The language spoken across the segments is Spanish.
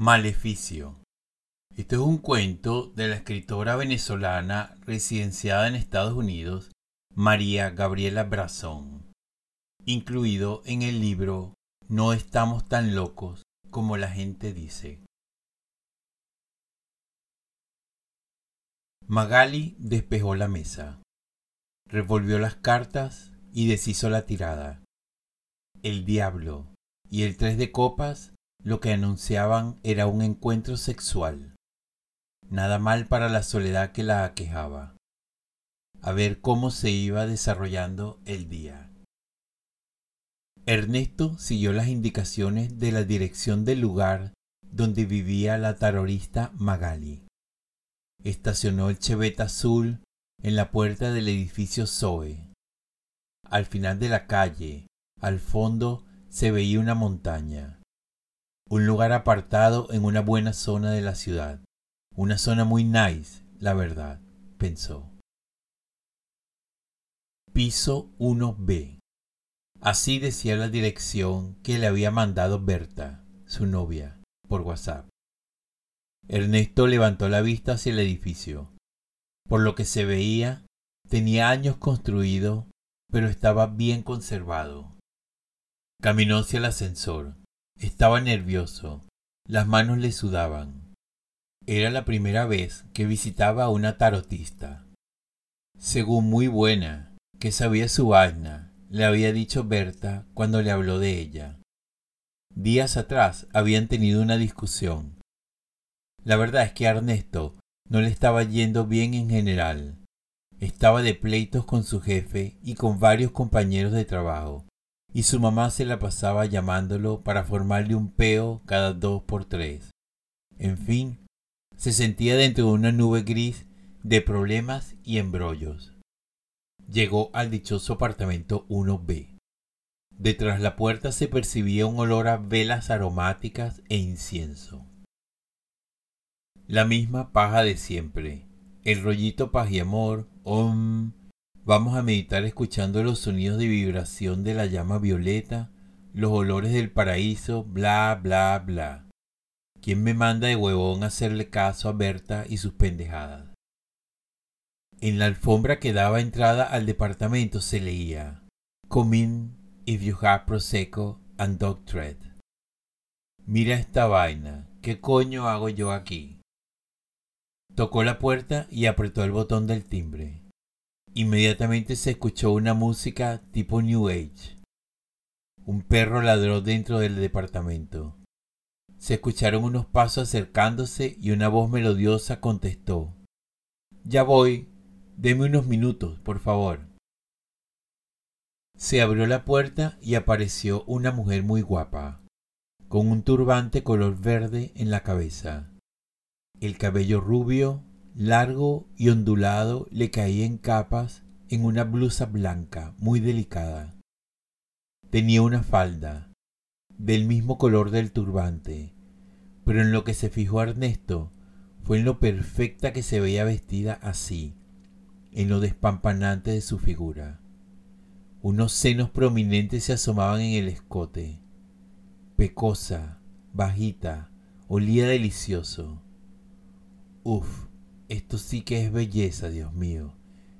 Maleficio. Este es un cuento de la escritora venezolana residenciada en Estados Unidos, María Gabriela Brazón, incluido en el libro No estamos tan locos como la gente dice. Magali despejó la mesa, revolvió las cartas y deshizo la tirada. El diablo y el tres de copas lo que anunciaban era un encuentro sexual. Nada mal para la soledad que la aquejaba. A ver cómo se iba desarrollando el día. Ernesto siguió las indicaciones de la dirección del lugar donde vivía la terrorista Magali. Estacionó el chevette azul en la puerta del edificio Zoe. Al final de la calle, al fondo, se veía una montaña un lugar apartado en una buena zona de la ciudad. Una zona muy nice, la verdad, pensó. Piso 1B. Así decía la dirección que le había mandado Berta, su novia, por WhatsApp. Ernesto levantó la vista hacia el edificio. Por lo que se veía, tenía años construido, pero estaba bien conservado. Caminó hacia el ascensor. Estaba nervioso. Las manos le sudaban. Era la primera vez que visitaba a una tarotista. Según muy buena, que sabía su vaina, le había dicho Berta cuando le habló de ella. Días atrás habían tenido una discusión. La verdad es que a Ernesto no le estaba yendo bien en general. Estaba de pleitos con su jefe y con varios compañeros de trabajo, y su mamá se la pasaba llamándolo para formarle un peo cada dos por tres. En fin, se sentía dentro de una nube gris de problemas y embrollos. Llegó al dichoso apartamento 1B. Detrás la puerta se percibía un olor a velas aromáticas e incienso. La misma paja de siempre, el rollito paz y amor, om, Vamos a meditar escuchando los sonidos de vibración de la llama violeta, los olores del paraíso, bla, bla, bla. ¿Quién me manda de huevón a hacerle caso a Berta y sus pendejadas? En la alfombra que daba entrada al departamento se leía Come in if you have Prosecco and dog tread. Mira esta vaina, ¿qué coño hago yo aquí? Tocó la puerta y apretó el botón del timbre. Inmediatamente se escuchó una música tipo New Age. Un perro ladró dentro del departamento. Se escucharon unos pasos acercándose y una voz melodiosa contestó. Ya voy. Deme unos minutos, por favor. Se abrió la puerta y apareció una mujer muy guapa, con un turbante color verde en la cabeza. El cabello rubio, largo y ondulado le caía en capas en una blusa blanca muy delicada. Tenía una falda, del mismo color del turbante, pero en lo que se fijó Ernesto fue en lo perfecta que se veía vestida así, en lo despampanante de su figura. Unos senos prominentes se asomaban en el escote. Pecosa, bajita, olía delicioso. Uf, esto sí que es belleza, Dios mío.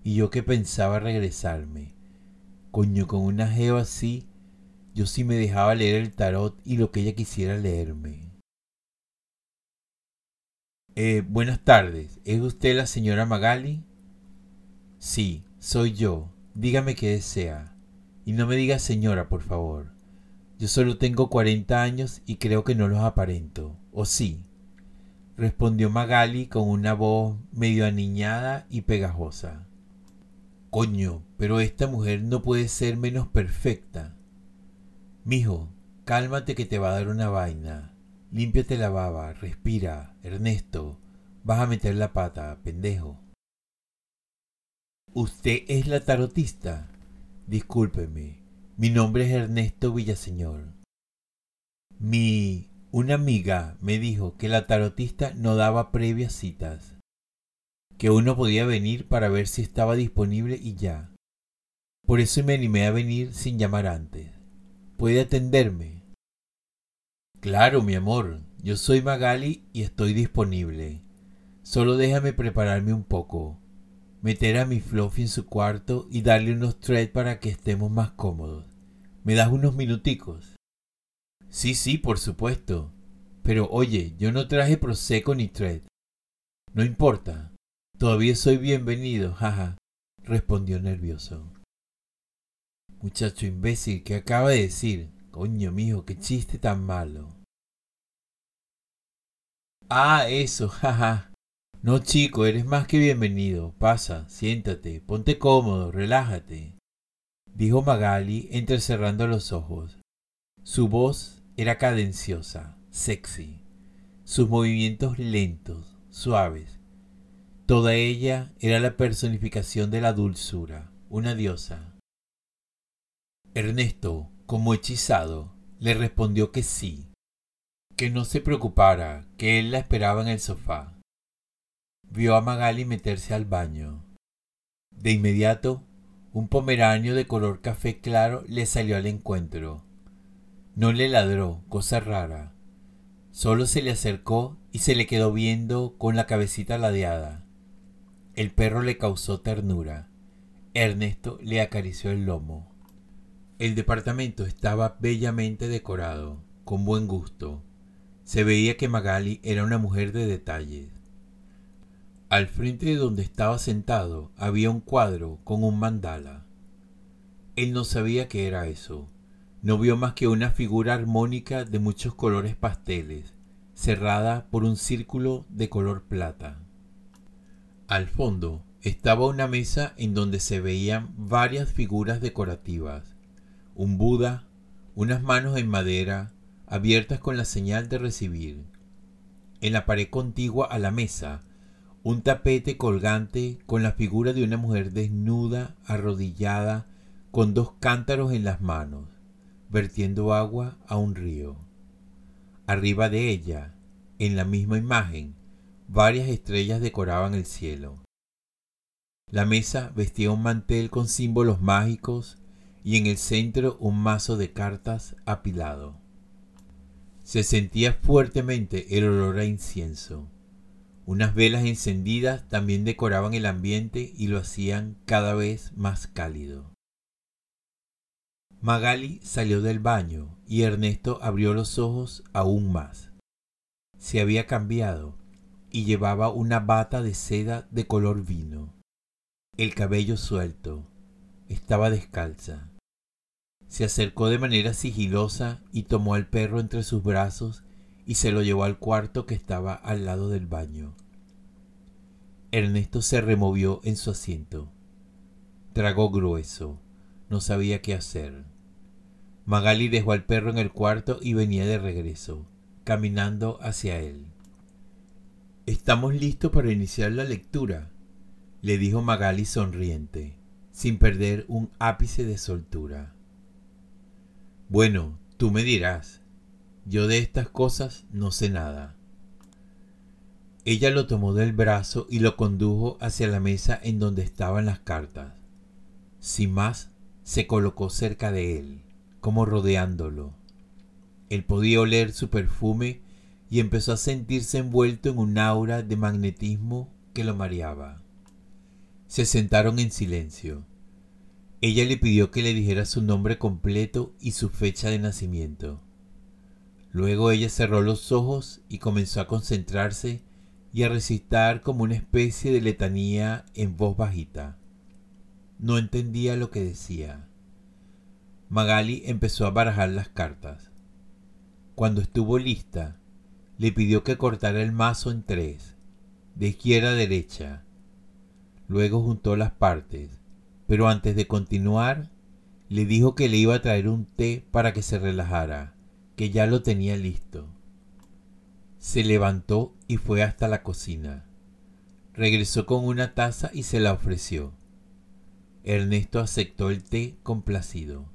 Y yo que pensaba regresarme. Coño, con una jeva así, yo sí me dejaba leer el tarot y lo que ella quisiera leerme. Eh, buenas tardes. ¿Es usted la señora Magali? Sí, soy yo. Dígame qué desea. Y no me diga señora, por favor. Yo solo tengo 40 años y creo que no los aparento. ¿O sí? Respondió Magali con una voz medio aniñada y pegajosa. Coño, pero esta mujer no puede ser menos perfecta. Mijo, cálmate que te va a dar una vaina. Límpiate la baba, respira, Ernesto. Vas a meter la pata, pendejo. ¿Usted es la tarotista? Discúlpeme, mi nombre es Ernesto Villaseñor. Mi una amiga me dijo que la tarotista no daba previas citas, que uno podía venir para ver si estaba disponible y ya. Por eso me animé a venir sin llamar antes. ¿Puede atenderme? Claro, mi amor, yo soy Magali y estoy disponible. Solo déjame prepararme un poco, meter a mi Fluffy en su cuarto y darle unos threads para que estemos más cómodos. ¿Me das unos minuticos? Sí, sí, por supuesto. Pero oye, yo no traje Prosecco ni thread. No importa. Todavía soy bienvenido, jaja, respondió nervioso. Muchacho imbécil, ¿qué acaba de decir? Coño, mijo, qué chiste tan malo. Ah, eso, jaja. No, chico, eres más que bienvenido. Pasa, siéntate, ponte cómodo, relájate, dijo Magali entrecerrando los ojos. Su voz era cadenciosa, sexy, sus movimientos lentos, suaves. Toda ella era la personificación de la dulzura, una diosa. Ernesto, como hechizado, le respondió que sí, que no se preocupara, que él la esperaba en el sofá vio a Magali meterse al baño. De inmediato, un pomeranio de color café claro le salió al encuentro. No le ladró, cosa rara. Solo se le acercó y se le quedó viendo con la cabecita ladeada. El perro le causó ternura. Ernesto le acarició el lomo. El departamento estaba bellamente decorado, con buen gusto. Se veía que Magali era una mujer de detalles. Al frente de donde estaba sentado había un cuadro con un mandala. Él no sabía qué era eso. No vio más que una figura armónica de muchos colores pasteles, cerrada por un círculo de color plata. Al fondo estaba una mesa en donde se veían varias figuras decorativas, un Buda, unas manos en madera abiertas con la señal de recibir. En la pared contigua a la mesa un tapete colgante con la figura de una mujer desnuda, arrodillada, con dos cántaros en las manos, vertiendo agua a un río. Arriba de ella, en la misma imagen, varias estrellas decoraban el cielo. La mesa vestía un mantel con símbolos mágicos y en el centro un mazo de cartas apilado. Se sentía fuertemente el olor a incienso. Unas velas encendidas también decoraban el ambiente y lo hacían cada vez más cálido. Magali salió del baño y Ernesto abrió los ojos aún más. Se había cambiado y llevaba una bata de seda de color vino. El cabello suelto. Estaba descalza. Se acercó de manera sigilosa y tomó al perro entre sus brazos y se lo llevó al cuarto que estaba al lado del baño. Ernesto se removió en su asiento. Tragó grueso. No sabía qué hacer. Magali dejó al perro en el cuarto y venía de regreso, caminando hacia él. Estamos listos para iniciar la lectura, le dijo Magali sonriente, sin perder un ápice de soltura. Bueno, tú me dirás, yo de estas cosas no sé nada. Ella lo tomó del brazo y lo condujo hacia la mesa en donde estaban las cartas. Sin más, se colocó cerca de él, como rodeándolo. Él podía oler su perfume y empezó a sentirse envuelto en un aura de magnetismo que lo mareaba. Se sentaron en silencio. Ella le pidió que le dijera su nombre completo y su fecha de nacimiento. Luego ella cerró los ojos y comenzó a concentrarse y a recitar como una especie de letanía en voz bajita. No entendía lo que decía. Magali empezó a barajar las cartas. Cuando estuvo lista, le pidió que cortara el mazo en tres, de izquierda a derecha. Luego juntó las partes, pero antes de continuar, le dijo que le iba a traer un té para que se relajara que ya lo tenía listo. Se levantó y fue hasta la cocina. Regresó con una taza y se la ofreció. Ernesto aceptó el té complacido.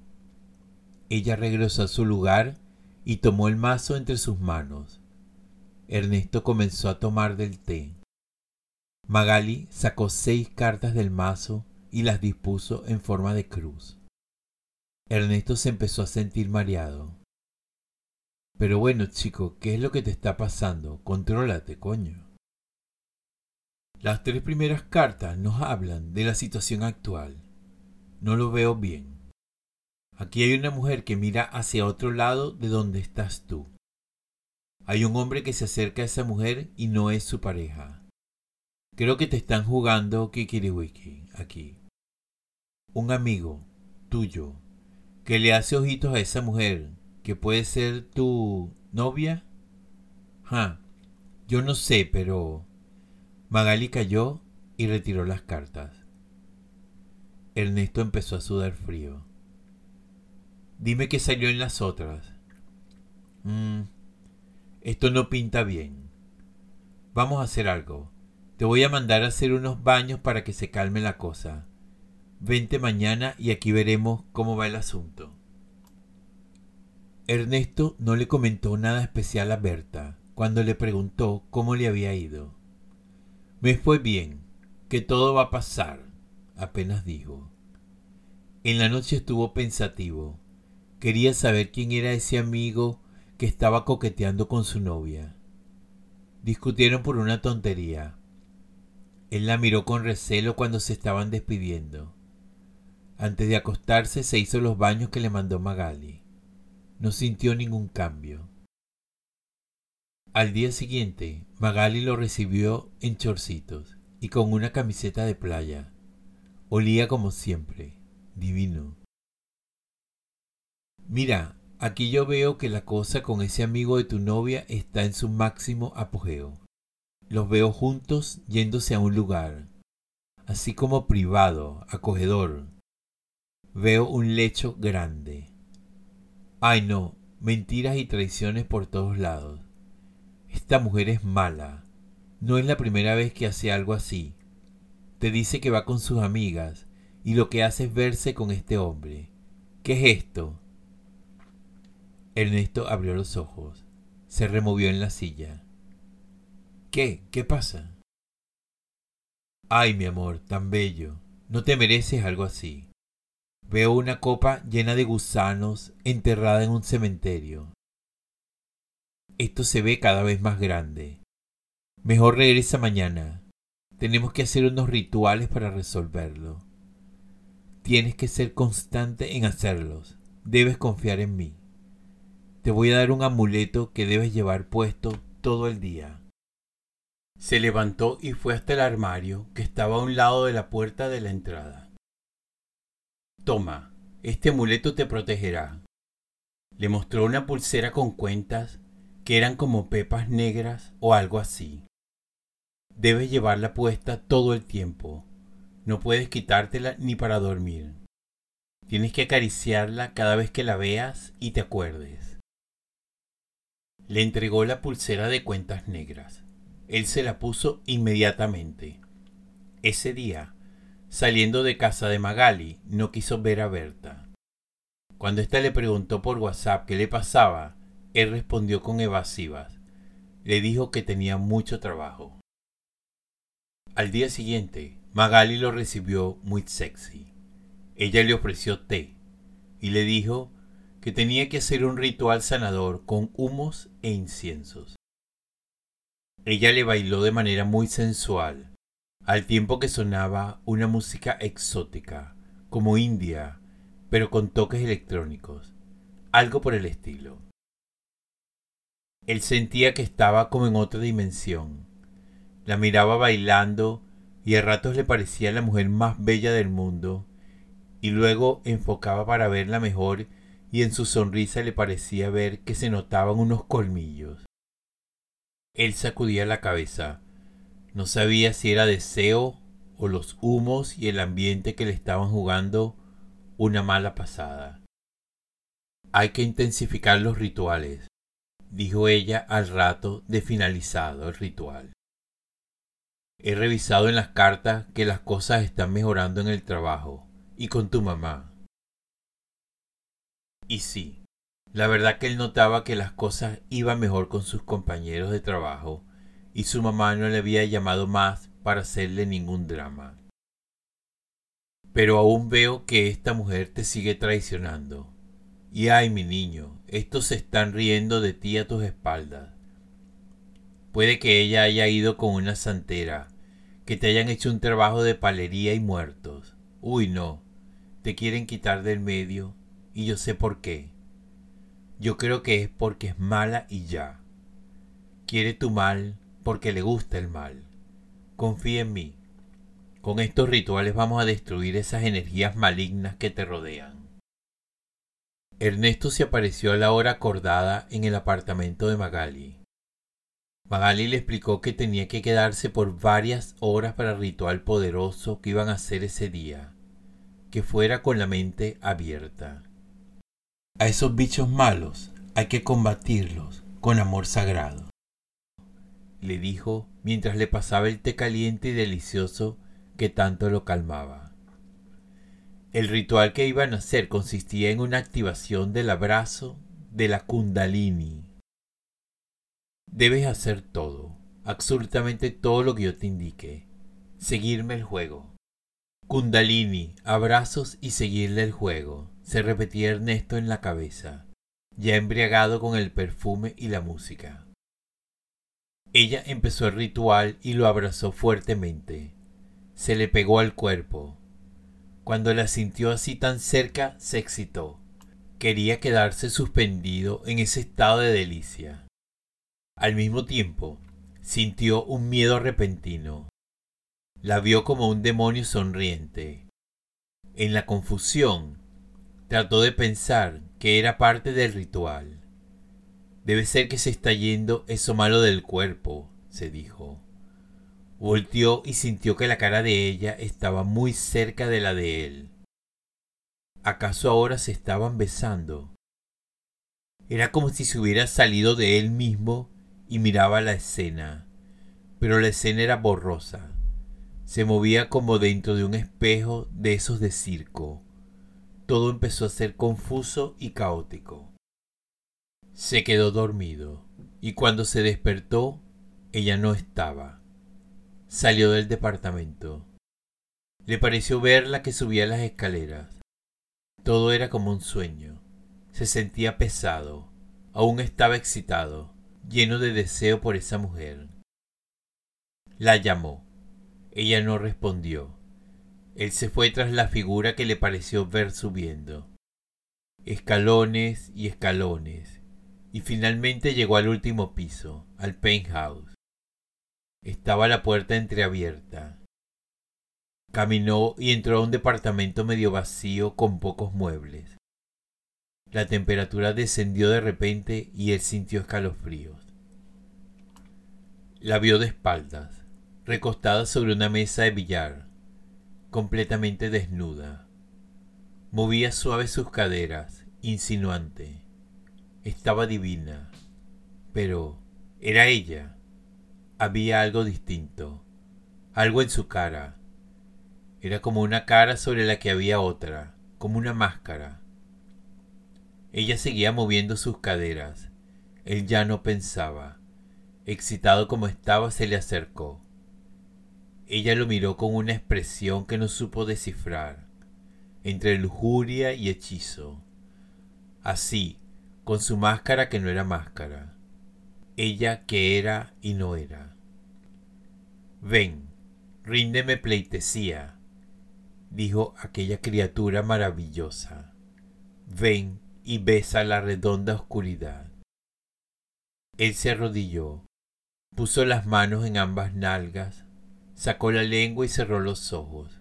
Ella regresó a su lugar y tomó el mazo entre sus manos. Ernesto comenzó a tomar del té. Magali sacó seis cartas del mazo y las dispuso en forma de cruz. Ernesto se empezó a sentir mareado. Pero bueno, chico, ¿qué es lo que te está pasando? Contrólate, coño. Las tres primeras cartas nos hablan de la situación actual. No lo veo bien. Aquí hay una mujer que mira hacia otro lado de donde estás tú. Hay un hombre que se acerca a esa mujer y no es su pareja. Creo que te están jugando Kikiriwiki aquí. Un amigo tuyo que le hace ojitos a esa mujer que puede ser tu novia. Ja, yo no sé, pero Magali cayó y retiró las cartas. Ernesto empezó a sudar frío. Dime qué salió en las otras. Mm, esto no pinta bien. Vamos a hacer algo. Te voy a mandar a hacer unos baños para que se calme la cosa. Vente mañana y aquí veremos cómo va el asunto. Ernesto no le comentó nada especial a Berta cuando le preguntó cómo le había ido. Me fue bien, que todo va a pasar, apenas dijo. En la noche estuvo pensativo. Quería saber quién era ese amigo que estaba coqueteando con su novia. Discutieron por una tontería. Él la miró con recelo cuando se estaban despidiendo. Antes de acostarse se hizo los baños que le mandó Magali. No sintió ningún cambio. Al día siguiente, Magali lo recibió en chorcitos y con una camiseta de playa. Olía como siempre, divino. Mira, aquí yo veo que la cosa con ese amigo de tu novia está en su máximo apogeo. Los veo juntos yéndose a un lugar, así como privado, acogedor. Veo un lecho grande. Ay no, mentiras y traiciones por todos lados. Esta mujer es mala. No es la primera vez que hace algo así. Te dice que va con sus amigas y lo que hace es verse con este hombre. ¿Qué es esto? Ernesto abrió los ojos. Se removió en la silla. ¿Qué? ¿Qué pasa? Ay, mi amor, tan bello. No te mereces algo así. Veo una copa llena de gusanos enterrada en un cementerio. Esto se ve cada vez más grande. Mejor regresa mañana. Tenemos que hacer unos rituales para resolverlo. Tienes que ser constante en hacerlos. Debes confiar en mí. Te voy a dar un amuleto que debes llevar puesto todo el día. Se levantó y fue hasta el armario que estaba a un lado de la puerta de la entrada. Toma, este amuleto te protegerá. Le mostró una pulsera con cuentas que eran como pepas negras o algo así. Debes llevarla puesta todo el tiempo. No puedes quitártela ni para dormir. Tienes que acariciarla cada vez que la veas y te acuerdes. Le entregó la pulsera de cuentas negras. Él se la puso inmediatamente. Ese día, saliendo de casa de Magali, no quiso ver a Berta. Cuando ésta le preguntó por WhatsApp qué le pasaba, él respondió con evasivas. Le dijo que tenía mucho trabajo. Al día siguiente, Magali lo recibió muy sexy. Ella le ofreció té y le dijo que tenía que hacer un ritual sanador con humos e inciensos. Ella le bailó de manera muy sensual, al tiempo que sonaba una música exótica, como india, pero con toques electrónicos, algo por el estilo. Él sentía que estaba como en otra dimensión. La miraba bailando y a ratos le parecía la mujer más bella del mundo, y luego enfocaba para verla mejor y en su sonrisa le parecía ver que se notaban unos colmillos. Él sacudía la cabeza. No sabía si era deseo o los humos y el ambiente que le estaban jugando una mala pasada. Hay que intensificar los rituales dijo ella al rato de finalizado el ritual. He revisado en las cartas que las cosas están mejorando en el trabajo y con tu mamá. Y sí, la verdad que él notaba que las cosas iban mejor con sus compañeros de trabajo y su mamá no le había llamado más para hacerle ningún drama. Pero aún veo que esta mujer te sigue traicionando Y ay, mi niño, estos se están riendo de ti a tus espaldas. Puede que ella haya ido con una santera, que te hayan hecho un trabajo de palería y muertos. Uy, no, te quieren quitar del medio, y yo sé por qué. Yo creo que es porque es mala y ya. Quiere tu mal porque le gusta el mal. Confía en mí. Con estos rituales vamos a destruir esas energías malignas que te rodean. Ernesto se apareció a la hora acordada en el apartamento de Magali. Magali le explicó que tenía que quedarse por varias horas para el ritual poderoso que iban a hacer ese día, que fuera con la mente abierta. A esos bichos malos hay que combatirlos con amor sagrado, le dijo mientras le pasaba el té caliente y delicioso que tanto lo calmaba. El ritual que iban a hacer consistía en una activación del abrazo de la kundalini. Debes hacer todo, absolutamente todo lo que yo te indique. Seguirme el juego. Kundalini, abrazos y seguirle el juego, se repetía Ernesto en la cabeza, ya embriagado con el perfume y la música. Ella empezó el ritual y lo abrazó fuertemente. Se le pegó al cuerpo, cuando la sintió así tan cerca, se excitó. Quería quedarse suspendido en ese estado de delicia. Al mismo tiempo, sintió un miedo repentino. La vio como un demonio sonriente. En la confusión, trató de pensar que era parte del ritual. Debe ser que se está yendo eso malo del cuerpo, se dijo. Volteó y sintió que la cara de ella estaba muy cerca de la de él. ¿Acaso ahora se estaban besando? Era como si se hubiera salido de él mismo y miraba la escena, pero la escena era borrosa. Se movía como dentro de un espejo de esos de circo. Todo empezó a ser confuso y caótico. Se quedó dormido, y cuando se despertó, ella no estaba. Salió del departamento. Le pareció verla que subía las escaleras. Todo era como un sueño. Se sentía pesado. Aún estaba excitado, lleno de deseo por esa mujer. La llamó. Ella no respondió. Él se fue tras la figura que le pareció ver subiendo. Escalones y escalones. Y finalmente llegó al último piso, al penthouse. Estaba la puerta entreabierta. Caminó y entró a un departamento medio vacío con pocos muebles. La temperatura descendió de repente y él sintió escalofríos. La vio de espaldas, recostada sobre una mesa de billar, completamente desnuda. Movía suave sus caderas, insinuante. Estaba divina, pero era ella había algo distinto, algo en su cara. Era como una cara sobre la que había otra, como una máscara. Ella seguía moviendo sus caderas. Él ya no pensaba. Excitado como estaba, se le acercó. Ella lo miró con una expresión que no supo descifrar, entre lujuria y hechizo. Así, con su máscara que no era máscara ella que era y no era. Ven, ríndeme pleitesía, dijo aquella criatura maravillosa. Ven y besa la redonda oscuridad. Él se arrodilló, puso las manos en ambas nalgas, sacó la lengua y cerró los ojos.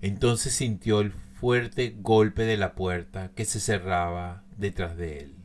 Entonces sintió el fuerte golpe de la puerta que se cerraba detrás de él.